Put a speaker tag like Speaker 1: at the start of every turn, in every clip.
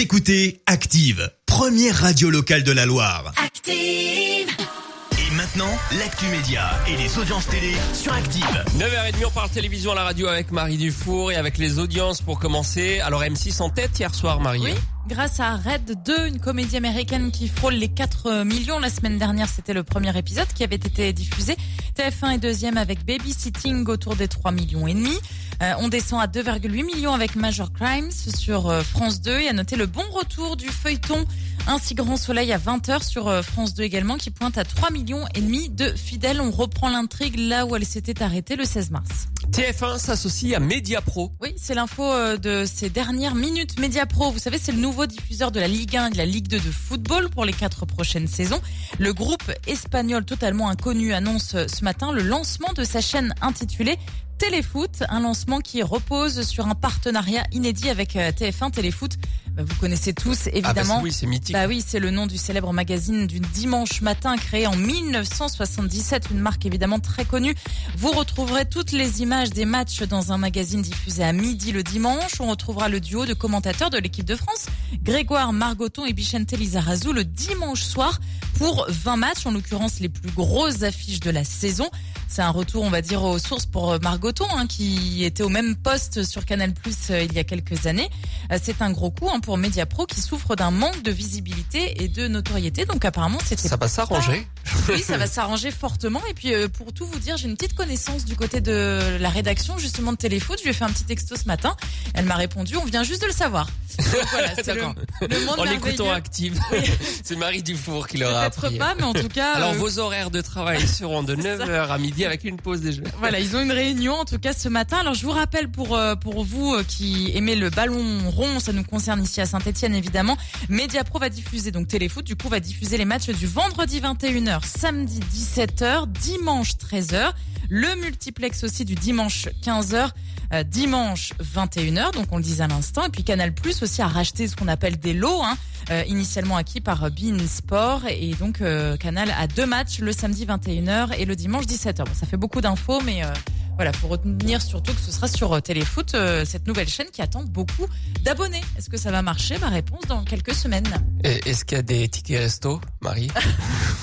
Speaker 1: Vous écoutez Active, première radio locale de la Loire.
Speaker 2: Active.
Speaker 1: Et maintenant, l'actu média et les audiences télé sur Active.
Speaker 3: 9h30, on parle télévision à la radio avec Marie Dufour et avec les audiences pour commencer. Alors M6 en tête hier soir, Marie.
Speaker 4: Oui, grâce à Red 2, une comédie américaine qui frôle les 4 millions. La semaine dernière, c'était le premier épisode qui avait été diffusé. TF1 est deuxième avec Babysitting autour des 3 millions et demi. Euh, on descend à 2,8 millions avec Major Crimes sur euh, France 2 et à noter le bon retour du feuilleton Un si grand soleil à 20h sur euh, France 2 également qui pointe à 3 millions et demi de fidèles. On reprend l'intrigue là où elle s'était arrêtée le 16 mars.
Speaker 3: TF1 s'associe à Mediapro.
Speaker 4: Oui, c'est l'info euh, de ces dernières minutes. Mediapro, vous savez, c'est le nouveau diffuseur de la Ligue 1 et de la Ligue 2 de football pour les quatre prochaines saisons. Le groupe espagnol totalement inconnu annonce euh, ce matin le lancement de sa chaîne intitulée Téléfoot, un lancement qui repose sur un partenariat inédit avec euh, TF1 Téléfoot. Bah, Vous connaissez tous
Speaker 3: Ah bah
Speaker 4: évidemment.
Speaker 3: oui, c'est mythique.
Speaker 4: Bah oui, c'est le nom du célèbre magazine du dimanche matin créé en 1977, une marque évidemment très connue. Vous retrouverez toutes les images des matchs dans un magazine diffusé à midi le dimanche. On retrouvera le duo de commentateurs de l'équipe de France, Grégoire Margoton et Bichente Lizarazu le dimanche soir pour 20 matchs, en l'occurrence les plus grosses affiches de la saison. C'est un retour, on va dire, aux sources pour euh, Margoton, hein, qui était au même poste sur Canal Plus il y a quelques années. Euh, C'est un gros coup hein, pour Mediapro qui souffre d'un manque de visibilité et de notoriété. Donc apparemment, c'était
Speaker 3: Ça va s'arranger.
Speaker 4: oui, ça va s'arranger fortement. Et puis, euh, pour tout vous dire, j'ai une petite connaissance du côté de la rédaction, justement, de Téléfoot. Je lui ai fait un petit texto ce matin. Elle m'a répondu, on vient juste de le savoir. Donc, voilà, c'est le,
Speaker 3: D'accord.
Speaker 4: le monde
Speaker 3: En l'écoutant active, c'est Marie Dufour qui leur a appris.
Speaker 4: pas, mais en tout cas,
Speaker 3: Alors
Speaker 4: euh,
Speaker 3: vos horaires de travail seront de 9h à midi avec une pause déjeuner.
Speaker 4: voilà, ils ont une réunion, en tout cas, ce matin. Alors, je vous rappelle pour, euh, pour vous euh, qui aimez le ballon rond, ça nous concerne ici à Saint-Etienne, évidemment. Mediapro va diffuser, donc Téléfoot, du coup, va diffuser les matchs du vendredi 21h, samedi 17h, dimanche 13h. Le multiplex aussi du dimanche 15h, euh, dimanche 21h, donc on le disait à l'instant. Et puis Canal Plus aussi a racheté ce qu'on appelle des lots, hein, euh, initialement acquis par Bein Sport. Et donc euh, Canal a deux matchs, le samedi 21h et le dimanche 17h. Bon, ça fait beaucoup d'infos, mais... Euh, voilà, faut retenir surtout que ce sera sur Téléfoot, cette nouvelle chaîne qui attend beaucoup d'abonnés. Est-ce que ça va marcher? Ma réponse dans quelques semaines.
Speaker 3: Est-ce qu'il y a des tickets resto, Marie?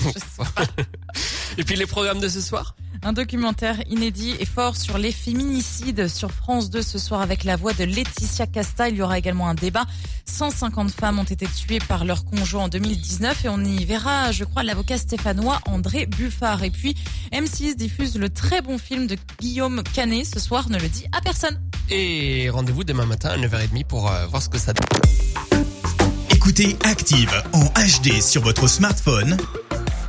Speaker 3: Et puis les programmes de ce soir?
Speaker 4: Un documentaire inédit et fort sur les féminicides sur France 2 ce soir avec la voix de Laetitia Casta. Il y aura également un débat. 150 femmes ont été tuées par leur conjoint en 2019 et on y verra, je crois, l'avocat stéphanois André Buffard. Et puis M6 diffuse le très bon film de Guillaume Canet ce soir, ne le dit à personne.
Speaker 3: Et rendez-vous demain matin à 9h30 pour euh, voir ce que ça donne.
Speaker 1: Écoutez Active en HD sur votre smartphone,